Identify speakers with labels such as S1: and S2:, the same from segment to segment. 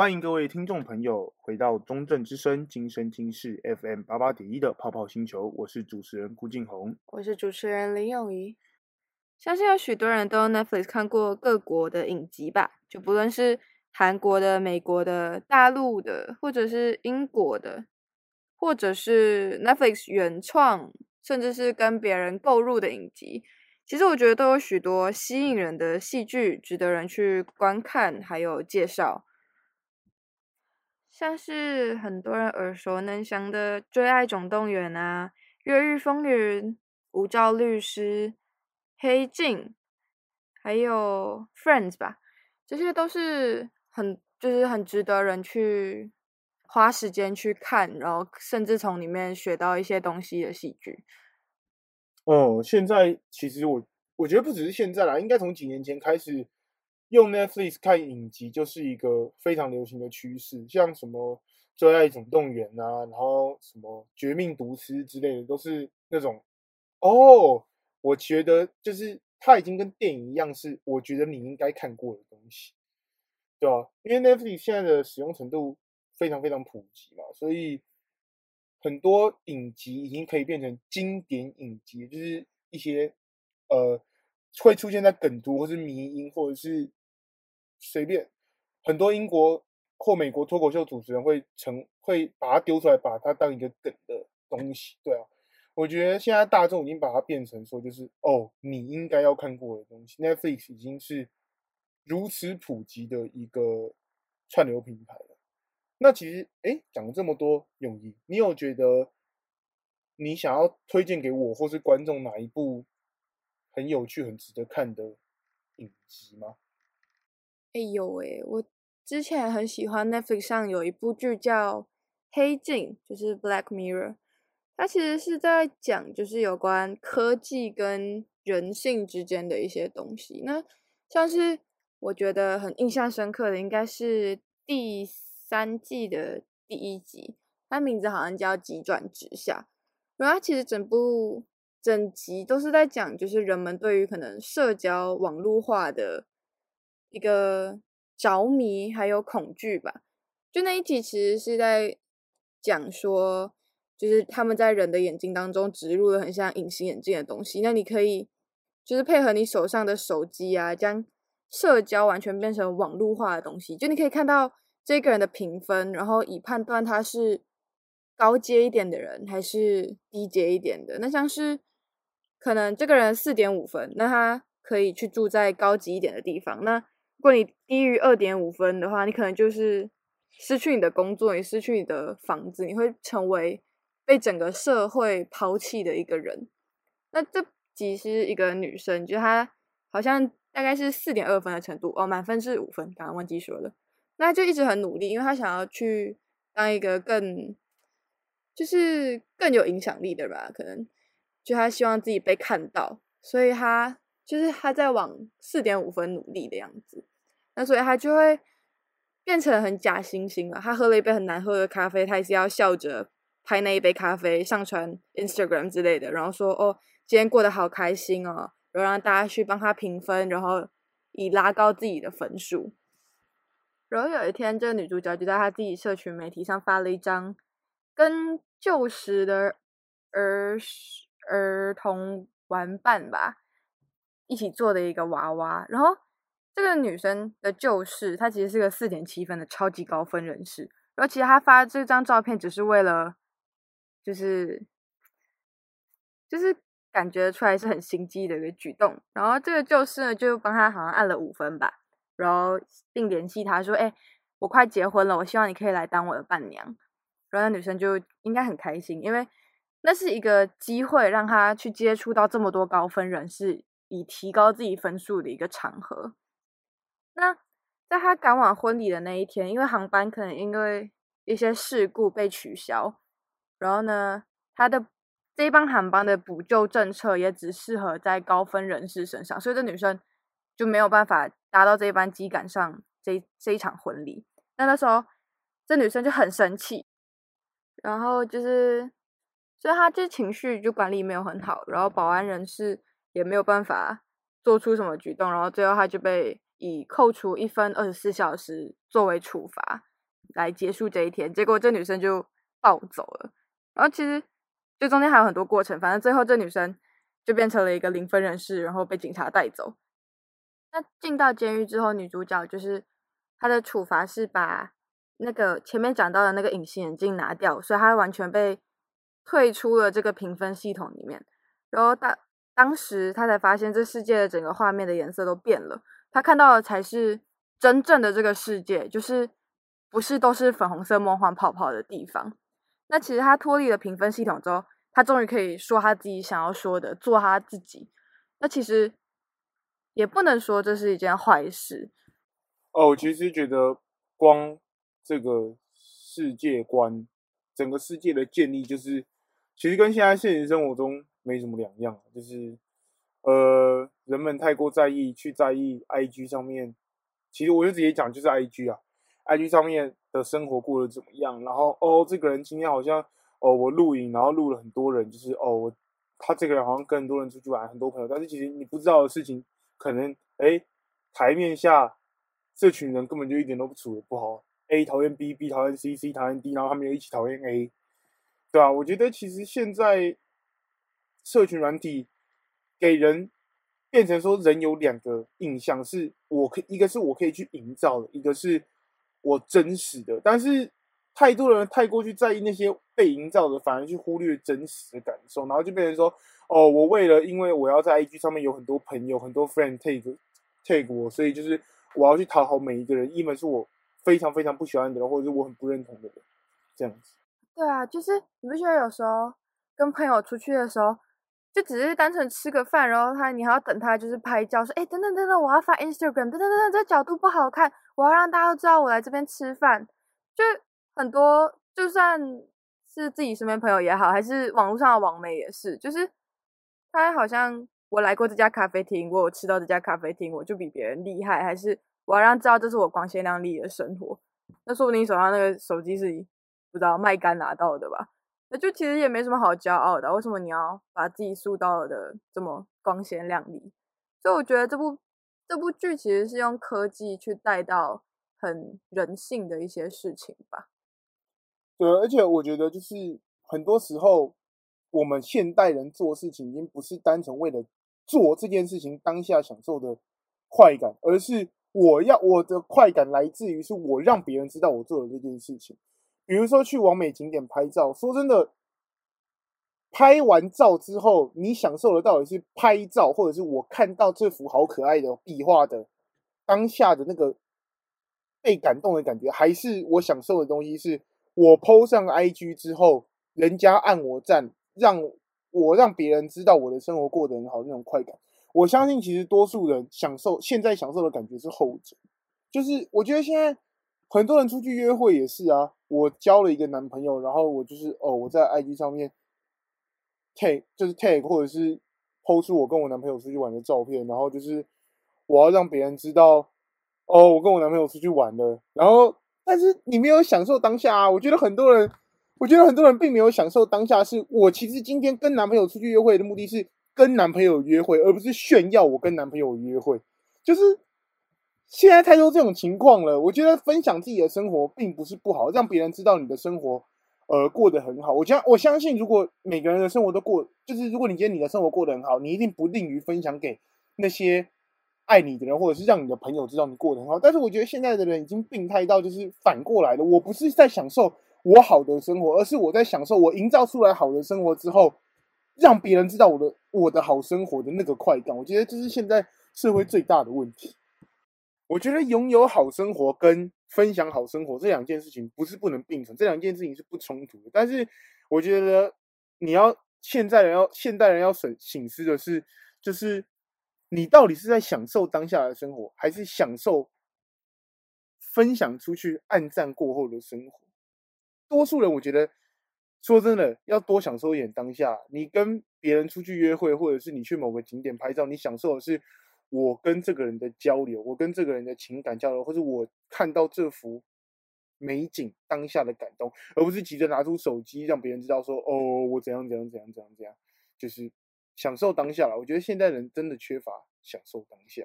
S1: 欢迎各位听众朋友回到中正之声今生今世 FM 八八点一的泡泡星球，我是主持人顾静红，
S2: 我是主持人林永仪。相信有许多人都 Netflix 看过各国的影集吧，就不论是韩国的、美国的、大陆的，或者是英国的，或者是 Netflix 原创，甚至是跟别人购入的影集。其实我觉得都有许多吸引人的戏剧，值得人去观看，还有介绍。像是很多人耳熟能详的《追爱总动员》啊，《越狱风云》、《无照律师》、《黑镜》，还有《Friends》吧，这些都是很就是很值得人去花时间去看，然后甚至从里面学到一些东西的戏剧。
S1: 哦，现在其实我我觉得不只是现在啦，应该从几年前开始。用 Netflix 看影集就是一个非常流行的趋势，像什么《最爱总动员》啊，然后什么《绝命毒师》之类的，都是那种哦，我觉得就是它已经跟电影一样，是我觉得你应该看过的东西，对吧？因为 Netflix 现在的使用程度非常非常普及嘛，所以很多影集已经可以变成经典影集，就是一些呃会出现在梗图或是迷因或者是。随便，很多英国或美国脱口秀主持人会成会把它丢出来，把它当一个梗的东西。对啊，我觉得现在大众已经把它变成说，就是哦，你应该要看过的东西。Netflix 已经是如此普及的一个串流平台了。那其实，哎，讲了这么多，泳衣，你有觉得你想要推荐给我或是观众哪一部很有趣、很值得看的影集吗？
S2: 哎呦喂！我之前很喜欢 Netflix 上有一部剧叫《黑镜》，就是 Black Mirror。它其实是在讲，就是有关科技跟人性之间的一些东西。那像是我觉得很印象深刻的，应该是第三季的第一集，它名字好像叫《急转直下》。然后它其实整部整集都是在讲，就是人们对于可能社交网络化的。一个着迷还有恐惧吧，就那一集其实是在讲说，就是他们在人的眼睛当中植入了很像隐形眼镜的东西，那你可以就是配合你手上的手机啊，将社交完全变成网络化的东西，就你可以看到这个人的评分，然后以判断他是高阶一点的人还是低阶一点的。那像是可能这个人四点五分，那他可以去住在高级一点的地方，那。如果你低于二点五分的话，你可能就是失去你的工作，你失去你的房子，你会成为被整个社会抛弃的一个人。那这集是一个女生，就她好像大概是四点二分的程度哦，满分是五分，刚刚忘记说了。那就一直很努力，因为她想要去当一个更就是更有影响力的吧，可能就她希望自己被看到，所以她就是她在往四点五分努力的样子。那所以他就会变成很假惺惺了。他喝了一杯很难喝的咖啡，他也是要笑着拍那一杯咖啡，上传 Instagram 之类的，然后说：“哦，今天过得好开心哦。”然后让大家去帮他评分，然后以拉高自己的分数。然后有一天，这个女主角就在她自己社群媒体上发了一张跟旧时的儿儿童玩伴吧一起做的一个娃娃，然后。这个女生的旧识，她其实是个四点七分的超级高分人士。然后其实她发这张照片只是为了，就是，就是感觉出来是很心机的一个举动。然后这个旧识呢，就帮她好像按了五分吧，然后并联系她说：“哎，我快结婚了，我希望你可以来当我的伴娘。”然后那女生就应该很开心，因为那是一个机会，让她去接触到这么多高分人士，以提高自己分数的一个场合。那在他赶往婚礼的那一天，因为航班可能因为一些事故被取消，然后呢，他的这一班航班的补救政策也只适合在高分人士身上，所以这女生就没有办法搭到这一班机赶上这这一场婚礼。那那时候，这女生就很生气，然后就是，所以她就情绪就管理没有很好，然后保安人士也没有办法做出什么举动，然后最后她就被。以扣除一分二十四小时作为处罚，来结束这一天。结果这女生就暴走了，然后其实就中间还有很多过程，反正最后这女生就变成了一个零分人士，然后被警察带走。那进到监狱之后，女主角就是她的处罚是把那个前面讲到的那个隐形眼镜拿掉，所以她完全被退出了这个评分系统里面。然后当当时她才发现，这世界的整个画面的颜色都变了，他看到的才是真正的这个世界，就是不是都是粉红色梦幻泡泡的地方。那其实他脱离了评分系统之后，他终于可以说他自己想要说的，做他自己。那其实。也不能说这是一件坏事。
S1: 哦，我其实觉得光这个世界观，整个世界的建立，就是其实跟现在现实生活中没什么两样。就是呃，人们太过在意，去在意 IG 上面，其实我就直接讲，就是 IG 啊，IG 上面的生活过得怎么样。然后哦，这个人今天好像哦，我录影，然后录了很多人，就是哦，我他这个人好像跟很多人出去玩，很多朋友，但是其实你不知道的事情。可能哎，台面下这群人根本就一点都不处的不好。A 讨厌 B，B 讨厌 C，C 讨厌 D，然后他们又一起讨厌 A，对吧？我觉得其实现在社群软体给人变成说人有两个印象，是我可一个是我可以去营造的，一个是我真实的。但是太多人太过去在意那些被营造的，反而去忽略真实的感受，然后就变成说。哦，我为了因为我要在 IG 上面有很多朋友，很多 friend take take 我，所以就是我要去讨好每一个人，一门是我非常非常不喜欢的人，或者是我很不认同的人，这样子。
S2: 对啊，就是你不觉得有时候跟朋友出去的时候，就只是单纯吃个饭，然后他你还要等他就是拍照，说哎等等等等，我要发 Instagram，等等等等，这角度不好看，我要让大家都知道我来这边吃饭。就很多，就算是自己身边朋友也好，还是网络上的网媒也是，就是。他好像我来过这家咖啡厅，我有吃到这家咖啡厅，我就比别人厉害，还是我要让知道这是我光鲜亮丽的生活？那说不定手上那个手机是不知道卖干拿到的吧？那就其实也没什么好骄傲的。为什么你要把自己塑造的这么光鲜亮丽？所以我觉得这部这部剧其实是用科技去带到很人性的一些事情吧。
S1: 对，而且我觉得就是很多时候。我们现代人做事情已经不是单纯为了做这件事情当下享受的快感，而是我要我的快感来自于是我让别人知道我做了这件事情。比如说去完美景点拍照，说真的，拍完照之后，你享受的到底是拍照，或者是我看到这幅好可爱的壁画的当下的那个被感动的感觉，还是我享受的东西是我 PO 上 IG 之后，人家按我赞。让我让别人知道我的生活过得很好那种快感，我相信其实多数人享受现在享受的感觉是后者，就是我觉得现在很多人出去约会也是啊，我交了一个男朋友，然后我就是哦我在 IG 上面 take 就是 take 或者是 post 出我跟我男朋友出去玩的照片，然后就是我要让别人知道哦我跟我男朋友出去玩了，然后但是你没有享受当下啊，我觉得很多人。我觉得很多人并没有享受当下，是我其实今天跟男朋友出去约会的目的是跟男朋友约会，而不是炫耀我跟男朋友约会。就是现在太多这种情况了。我觉得分享自己的生活并不是不好，让别人知道你的生活呃过得很好。我相我相信，如果每个人的生活都过，就是如果你觉得你的生活过得很好，你一定不吝于分享给那些爱你的人，或者是让你的朋友知道你过得很好。但是我觉得现在的人已经病态到就是反过来了，我不是在享受。我好的生活，而是我在享受我营造出来好的生活之后，让别人知道我的我的好生活的那个快感。我觉得这是现在社会最大的问题。我觉得拥有好生活跟分享好生活这两件事情不是不能并存，这两件事情是不冲突的。但是我觉得你要现在人要现代人要省省思的是，就是你到底是在享受当下的生活，还是享受分享出去暗战过后的生活？多数人，我觉得说真的，要多享受一点当下。你跟别人出去约会，或者是你去某个景点拍照，你享受的是我跟这个人的交流，我跟这个人的情感交流，或者我看到这幅美景当下的感动，而不是急着拿出手机让别人知道说哦，我怎样怎样怎样怎样怎样，就是享受当下了。我觉得现代人真的缺乏享受当下。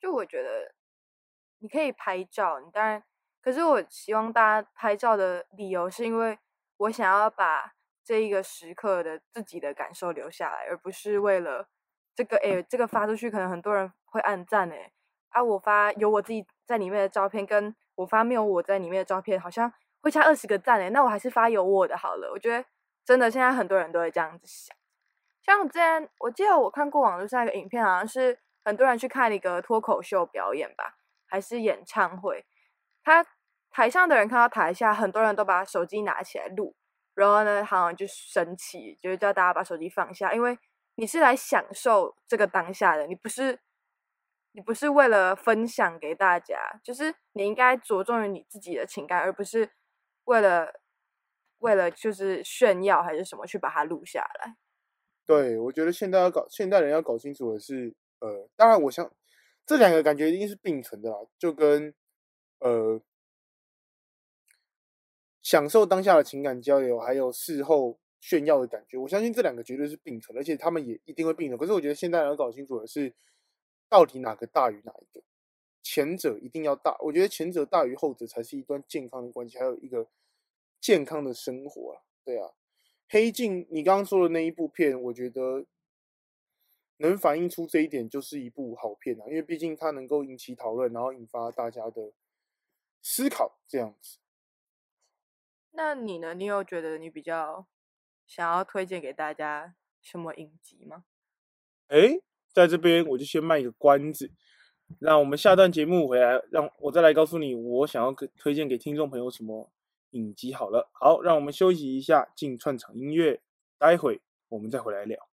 S2: 就我觉得，你可以拍照，你当然。可是我希望大家拍照的理由是因为我想要把这一个时刻的自己的感受留下来，而不是为了这个诶，这个发出去可能很多人会按赞诶，啊，我发有我自己在里面的照片，跟我发没有我在里面的照片，好像会差二十个赞诶，那我还是发有我的好了。我觉得真的现在很多人都会这样子想。像之前我记得我看过网络上一个影片，好像是很多人去看一个脱口秀表演吧，还是演唱会，他台上的人看到台下很多人都把手机拿起来录。然后呢，好像就生气，就是叫大家把手机放下，因为你是来享受这个当下的，你不是，你不是为了分享给大家，就是你应该着重于你自己的情感，而不是为了为了就是炫耀还是什么去把它录下来。
S1: 对，我觉得现在要搞，现代人要搞清楚的是，呃，当然，我想这两个感觉一定是并存的啦，就跟呃。享受当下的情感交流，还有事后炫耀的感觉，我相信这两个绝对是并存，而且他们也一定会并存。可是我觉得现在要搞清楚的是，到底哪个大于哪一个？前者一定要大，我觉得前者大于后者才是一段健康的关系，还有一个健康的生活啊。对啊，黑镜，你刚刚说的那一部片，我觉得能反映出这一点，就是一部好片啊，因为毕竟它能够引起讨论，然后引发大家的思考，这样子。
S2: 那你呢？你有觉得你比较想要推荐给大家什么影集吗？
S1: 哎，在这边我就先卖一个关子，让我们下段节目回来，让我再来告诉你我想要推荐给听众朋友什么影集。好了，好，让我们休息一下，进串场音乐，待会我们再回来聊。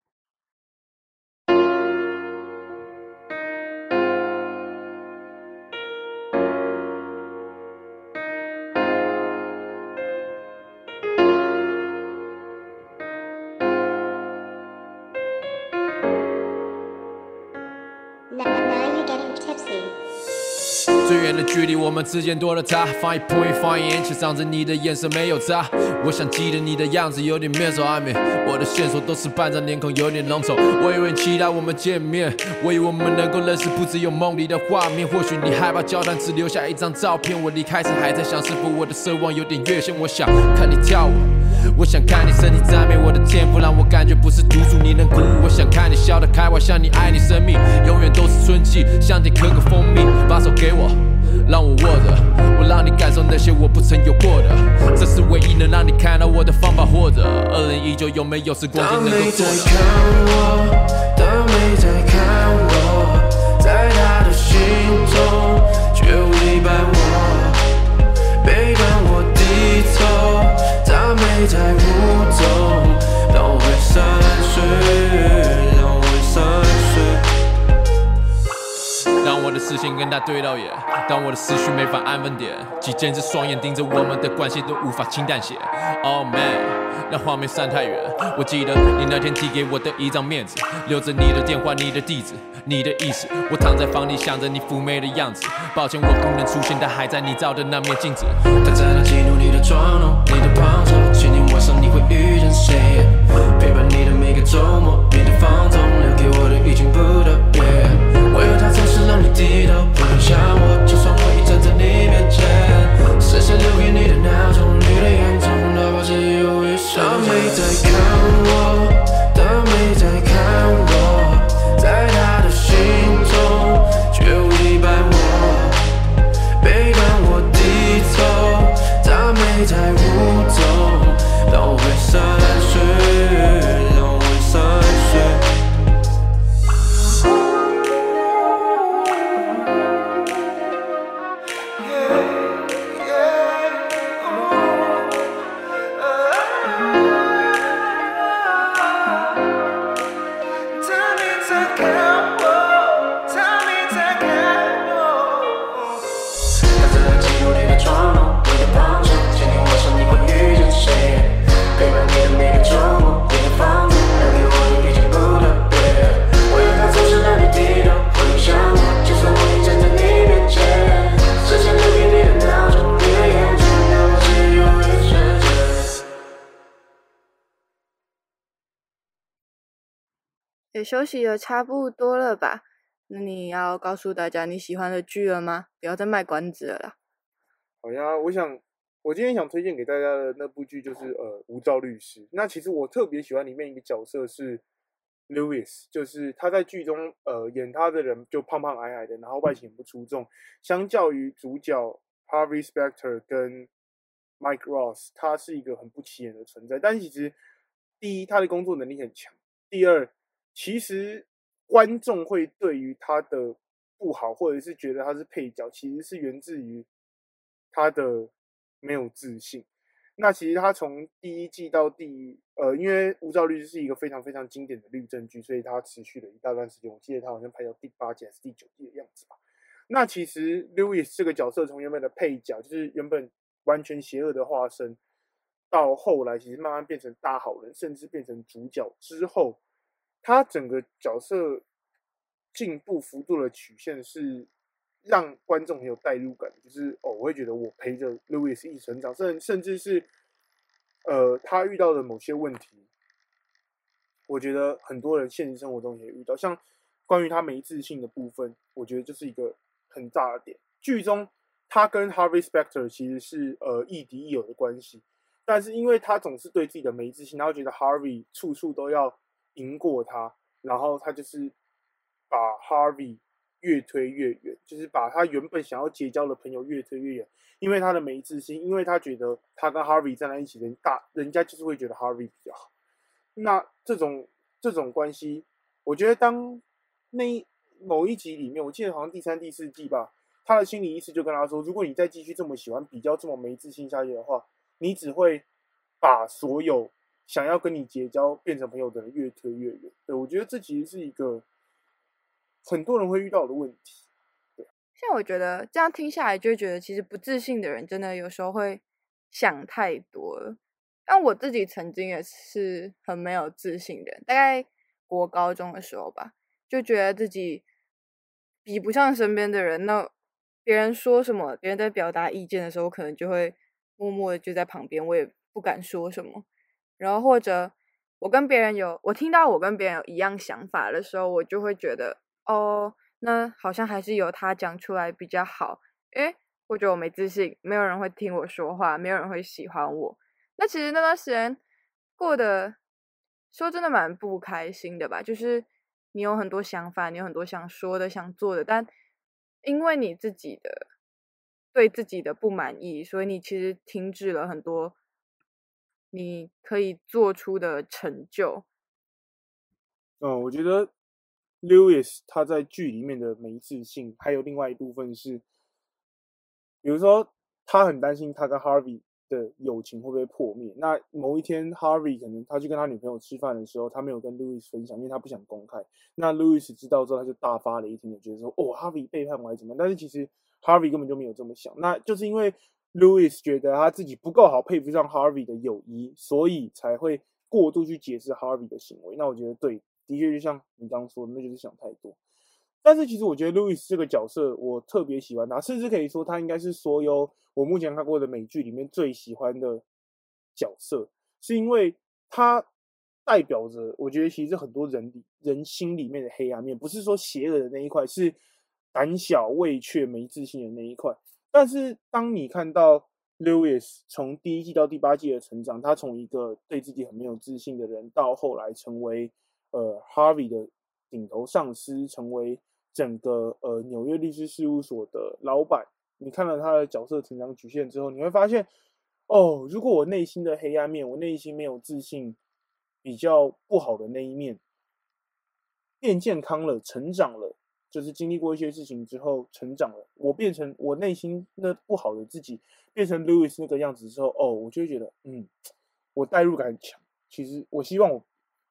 S3: 远的距离，我们之间多了他。放一 point，放一眼，却仗着你的眼神没有差。我想记得你的样子，有点面熟暧昧。我的线索都是半张脸孔，有点浓稠。我有点期待我们见面，我以为我们能够认识，不只有梦里的画面。或许你害怕交谈，只留下一张照片。我离开时还在想，是否我的奢望有点越线。我想看你跳舞，我想看你身体赞美我的天赋，让我感觉不是独属你能鼓舞。我想看你笑得开怀，像你爱你生命，永远都是春季，像甜可可蜂蜜，把手给我。让我握着，我让你感受那些我不曾有过的，这是唯一能让你看到我的方法。或者，二零一九有没有时光机能够做的？他没在看我，他没在看我，在他的心中却违背我，每当我低头，他没在舞动，当我会散睡。我的视线跟他对到眼，当我的思绪没法安分点，几千只双眼盯着我们的关系都无法轻淡些。Oh man，那画面散太远。我记得你那天递给我的一张面子，留着你的电话、你的地址、你的意思。我躺在房里想着你妩媚的样子。抱歉我不能出现，但还在你照的那面镜子。他在那记录你的妆容、你的胖瘦，今天晚上你会遇见谁？陪伴你的每个周末，你的放纵留给我的已经不多。我有他总是让你低
S2: 也休息的差不多了吧？那你要告诉大家你喜欢的剧了吗？不要再卖关子了啦。
S1: 好呀，我想我今天想推荐给大家的那部剧就是呃《无照律师》。那其实我特别喜欢里面一个角色是 Lewis，就是他在剧中呃演他的人就胖胖矮矮的，然后外形不出众。相较于主角 Harvey Specter 跟 Mike Ross，他是一个很不起眼的存在。但其实第一，他的工作能力很强；第二，其实观众会对于他的不好，或者是觉得他是配角，其实是源自于他的没有自信。那其实他从第一季到第呃，因为《无照律师》是一个非常非常经典的律政剧，所以他持续了一大段时间。我记得他好像拍到第八季还是第九季的样子吧。那其实 Louis 这个角色从原本的配角，就是原本完全邪恶的化身，到后来其实慢慢变成大好人，甚至变成主角之后，他整个角色进步幅度的曲线是让观众很有代入感，就是哦，我会觉得我陪着 Louis 一起成长，甚甚至是呃，他遇到的某些问题，我觉得很多人现实生活中也遇到，像关于他没自信的部分，我觉得就是一个很大的点。剧中他跟 Harvey Specter 其实是呃亦敌亦友的关系，但是因为他总是对自己的没自信，然后觉得 Harvey 处处都要赢过他，然后他就是把 Harvey 越推越远，就是把他原本想要结交的朋友越推越远，因为他的没自信，因为他觉得他跟 Harvey 站在一起，人大人家就是会觉得 Harvey 比较好。那这种这种关系，我觉得当那一某一集里面，我记得好像第三、第四季吧，他的心理医师就跟他说，如果你再继续这么喜欢比较这么没自信下去的话，你只会把所有。想要跟你结交、变成朋友的人越推越远，对，我觉得这其实是一个很多人会遇到的问题。对，
S2: 像我觉得这样听下来，就觉得其实不自信的人真的有时候会想太多了。但我自己曾经也是很没有自信的人，大概国高中的时候吧，就觉得自己比不上身边的人。那别人说什么，别人在表达意见的时候，我可能就会默默的就在旁边，我也不敢说什么。然后或者我跟别人有，我听到我跟别人有一样想法的时候，我就会觉得，哦，那好像还是由他讲出来比较好。诶，我觉得我没自信，没有人会听我说话，没有人会喜欢我。那其实那段时间过得，说真的蛮不开心的吧。就是你有很多想法，你有很多想说的、想做的，但因为你自己的对自己的不满意，所以你其实停止了很多。你可以做出的成就，
S1: 嗯，我觉得 Lewis 他在剧里面的没自信，还有另外一部分是，比如说他很担心他跟 Harvey 的友情会不会破灭。那某一天 Harvey 可能他去跟他女朋友吃饭的时候，他没有跟 Lewis 分享，因为他不想公开。那 Lewis 知道之后，他就大发雷霆的觉得说：“哦，Harvey 背叛我还怎么样？”但是其实 Harvey 根本就没有这么想，那就是因为。Louis 觉得他自己不够好，配不上 Harvey 的友谊，所以才会过度去解释 Harvey 的行为。那我觉得对，的确就像你刚刚说的，那就是想太多。但是其实我觉得 Louis 这个角色，我特别喜欢他，甚至可以说他应该是所有我目前看过的美剧里面最喜欢的角色，是因为他代表着我觉得其实很多人人心里面的黑暗面，不是说邪恶的那一块，是胆小畏怯、没自信的那一块。但是，当你看到 Lewis 从第一季到第八季的成长，他从一个对自己很没有自信的人，到后来成为呃 Harvey 的顶头上司，成为整个呃纽约律师事务所的老板。你看了他的角色成长曲线之后，你会发现，哦，如果我内心的黑暗面，我内心没有自信，比较不好的那一面，变健康了，成长了。就是经历过一些事情之后成长了，我变成我内心那不好的自己，变成 Lewis 那个样子之后，哦，我就会觉得，嗯，我代入感很强。其实我希望我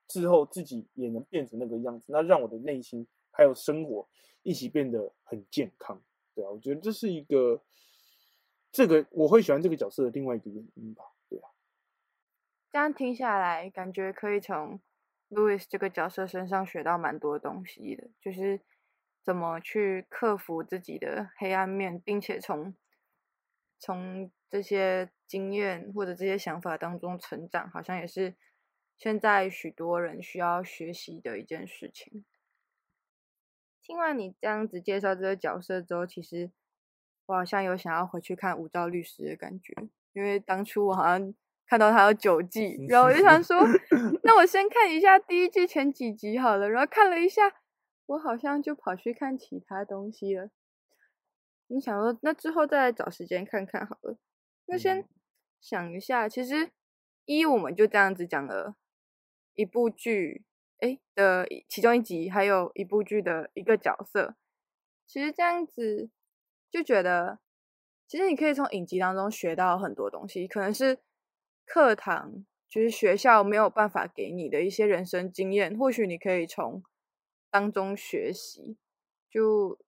S1: 之后自己也能变成那个样子，那让我的内心还有生活一起变得很健康。对啊，我觉得这是一个这个我会喜欢这个角色的另外一个原因吧。对啊，
S2: 这样听下来，感觉可以从 Louis 这个角色身上学到蛮多东西的，就是。怎么去克服自己的黑暗面，并且从从这些经验或者这些想法当中成长，好像也是现在许多人需要学习的一件事情。听完你这样子介绍这个角色之后，其实我好像有想要回去看《武照律师》的感觉，因为当初我好像看到他有九季，然后我就想说，那我先看一下第一季前几集好了。然后看了一下，我好像就跑去看其他东西了。你想说，那之后再来找时间看看好了。那先想一下，其实一我们就这样子讲了一部剧，哎的其中一集，还有一部剧的一个角色。其实这样子。就觉得，其实你可以从影集当中学到很多东西，可能是课堂就是学校没有办法给你的一些人生经验，或许你可以从当中学习。就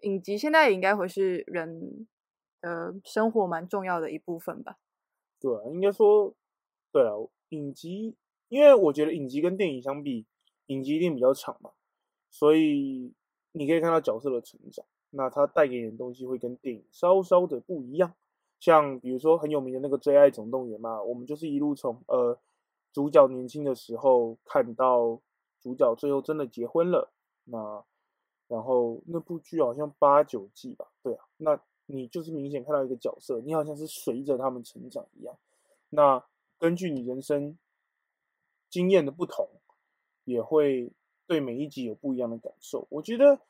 S2: 影集现在也应该会是人的生活蛮重要的一部分吧？
S1: 对啊，应该说，对啊，影集，因为我觉得影集跟电影相比，影集一定比较长嘛，所以你可以看到角色的成长。那它带给你的东西会跟电影稍稍的不一样，像比如说很有名的那个《最爱总动员》嘛，我们就是一路从呃主角年轻的时候看到主角最后真的结婚了，那然后那部剧好像八九季吧，对啊，那你就是明显看到一个角色，你好像是随着他们成长一样，那根据你人生经验的不同，也会对每一集有不一样的感受，我觉得。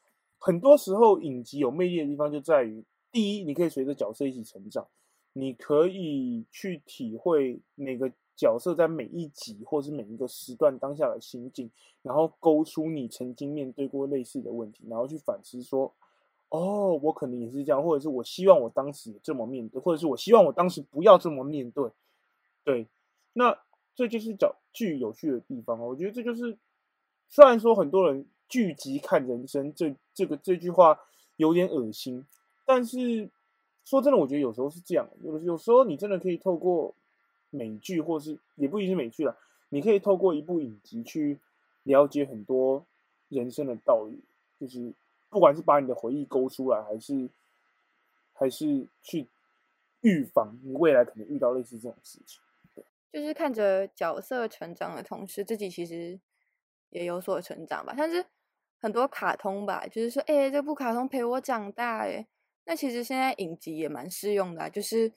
S1: 很多时候，影集有魅力的地方就在于：第一，你可以随着角色一起成长，你可以去体会每个角色在每一集或是每一个时段当下的心境，然后勾出你曾经面对过类似的问题，然后去反思说：哦，我可能也是这样，或者是我希望我当时这么面对，或者是我希望我当时不要这么面对。对，那这就是角剧有趣的地方。我觉得这就是，虽然说很多人。剧集看人生，这这个这句话有点恶心，但是说真的，我觉得有时候是这样。有有时候你真的可以透过美剧，或是也不一定是美剧啦，你可以透过一部影集去了解很多人生的道理，就是不管是把你的回忆勾出来，还是还是去预防你未来可能遇到类似这种事情。
S2: 就是看着角色成长的同时，自己其实也有所成长吧，像是。很多卡通吧，就是说，哎、欸，这部卡通陪我长大，哎，那其实现在影集也蛮适用的，就是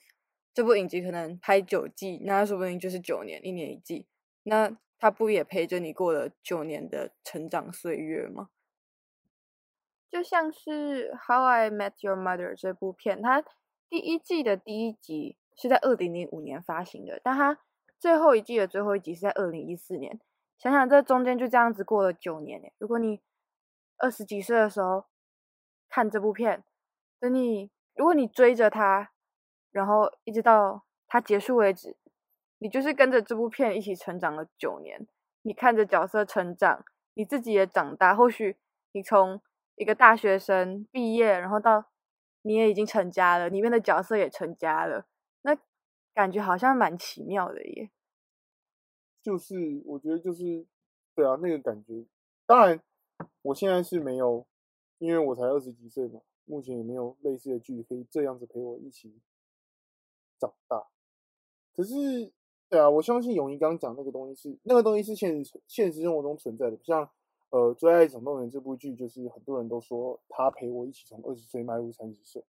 S2: 这部影集可能拍九季，那说不定就是九年，一年一季，那它不也陪着你过了九年的成长岁月吗？就像是《How I Met Your Mother》这部片，它第一季的第一集是在二零零五年发行的，但它最后一季的最后一集是在二零一四年，想想这中间就这样子过了九年，哎，如果你二十几岁的时候看这部片，等你如果你追着他，然后一直到它结束为止，你就是跟着这部片一起成长了九年。你看着角色成长，你自己也长大。或许你从一个大学生毕业，然后到你也已经成家了，里面的角色也成家了，那感觉好像蛮奇妙的耶。
S1: 就是我觉得就是对啊，那个感觉，当然。我现在是没有，因为我才二十几岁嘛，目前也没有类似的剧可以这样子陪我一起长大。可是，对啊，我相信永怡刚刚讲那个东西是那个东西是现实现实生活中存在的，像呃《最爱总动员》这部剧，就是很多人都说他陪我一起从二十岁迈入三十岁，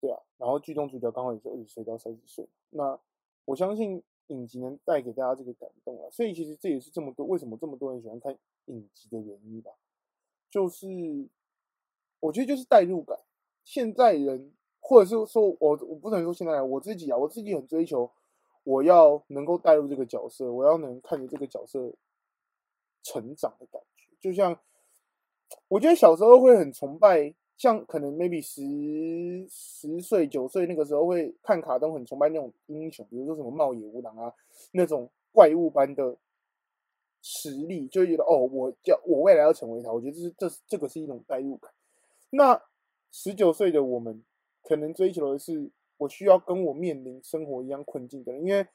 S1: 对啊，然后剧中主角刚好也是二十岁到三十岁，那我相信影集能带给大家这个感动啊，所以其实这也是这么多为什么这么多人喜欢看。影集的原因吧，就是我觉得就是代入感。现在人，或者是说我我不能说现在，我自己啊，我自己很追求，我要能够带入这个角色，我要能看着这个角色成长的感觉。就像我觉得小时候会很崇拜，像可能 maybe 十十岁九岁那个时候会看卡通，很崇拜那种英雄，比如说什么茂野无郎啊，那种怪物般的。实力就觉得哦，我叫我未来要成为他，我觉得这是这这个是一种代入感。那十九岁的我们可能追求的是，我需要跟我面临生活一样困境的人，因为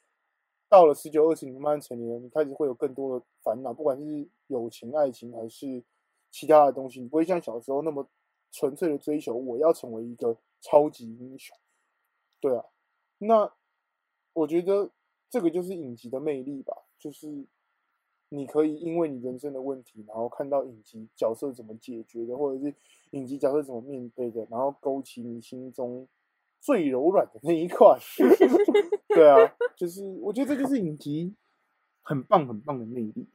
S1: 到了十九二十，你慢慢成年，你开始会有更多的烦恼，不管是友情、爱情还是其他的东西，你不会像小时候那么纯粹的追求我要成为一个超级英雄。对啊，那我觉得这个就是影集的魅力吧，就是。你可以因为你人生的问题，然后看到影集角色怎么解决的，或者是影集角色怎么面对的，然后勾起你心中最柔软的那一块。对啊，就是我觉得这就是影集很棒很棒的魅力，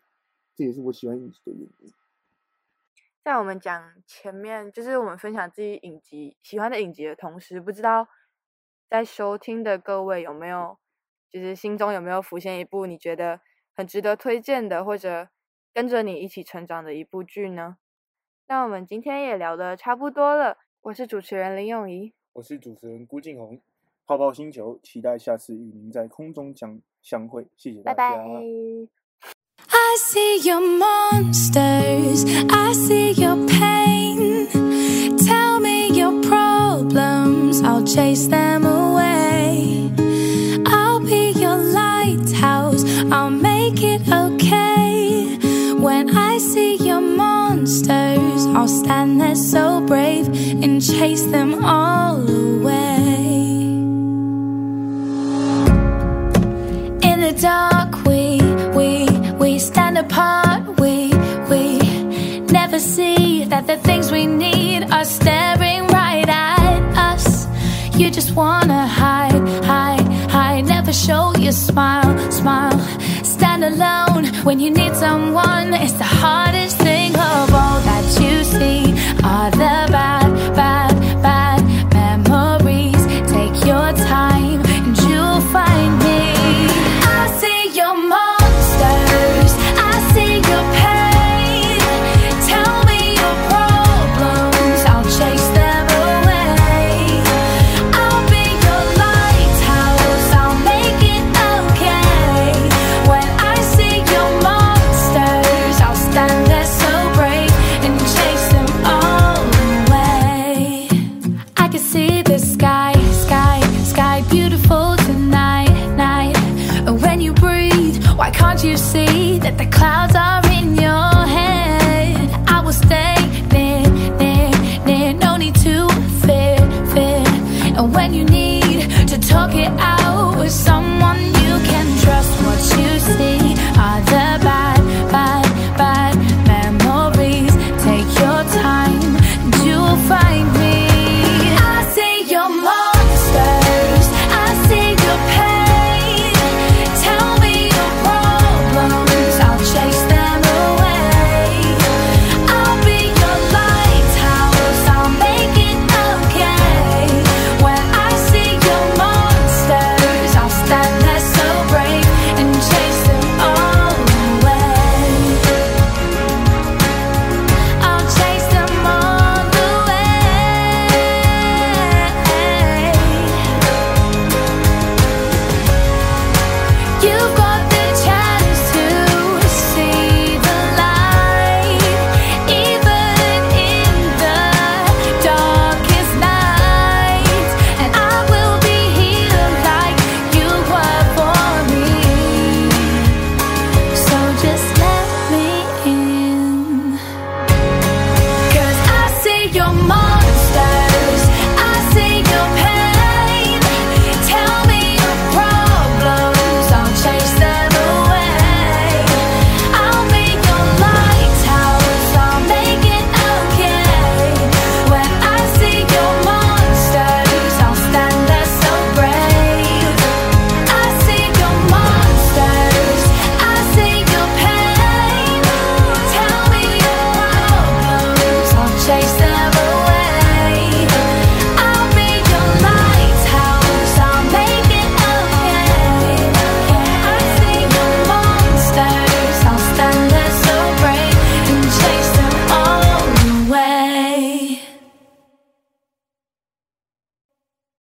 S1: 这也是我喜欢影集的原因。
S2: 在我们讲前面，就是我们分享自己影集喜欢的影集的同时，不知道在收听的各位有没有，就是心中有没有浮现一部你觉得很值得推荐的，或者跟着你一起成长的一部剧呢？那我们今天也聊得差不多了，我是主持人林永怡，
S1: 我是主持人辜敬宏，泡泡星球，期待下次与您在空中相相会，谢谢大家。
S2: 拜拜。
S4: I see your monsters, I see your pain. Tell me your problems, I'll chase them away. I'll be your lighthouse, I'll I'll stand there so brave and chase them all away. In the dark, we, we we stand apart, we, we never see that the things we need are staring right at us. You just wanna hide, hide, hide, never show your smile, smile. Alone when you need someone, it's the hardest thing of all that you see. Are the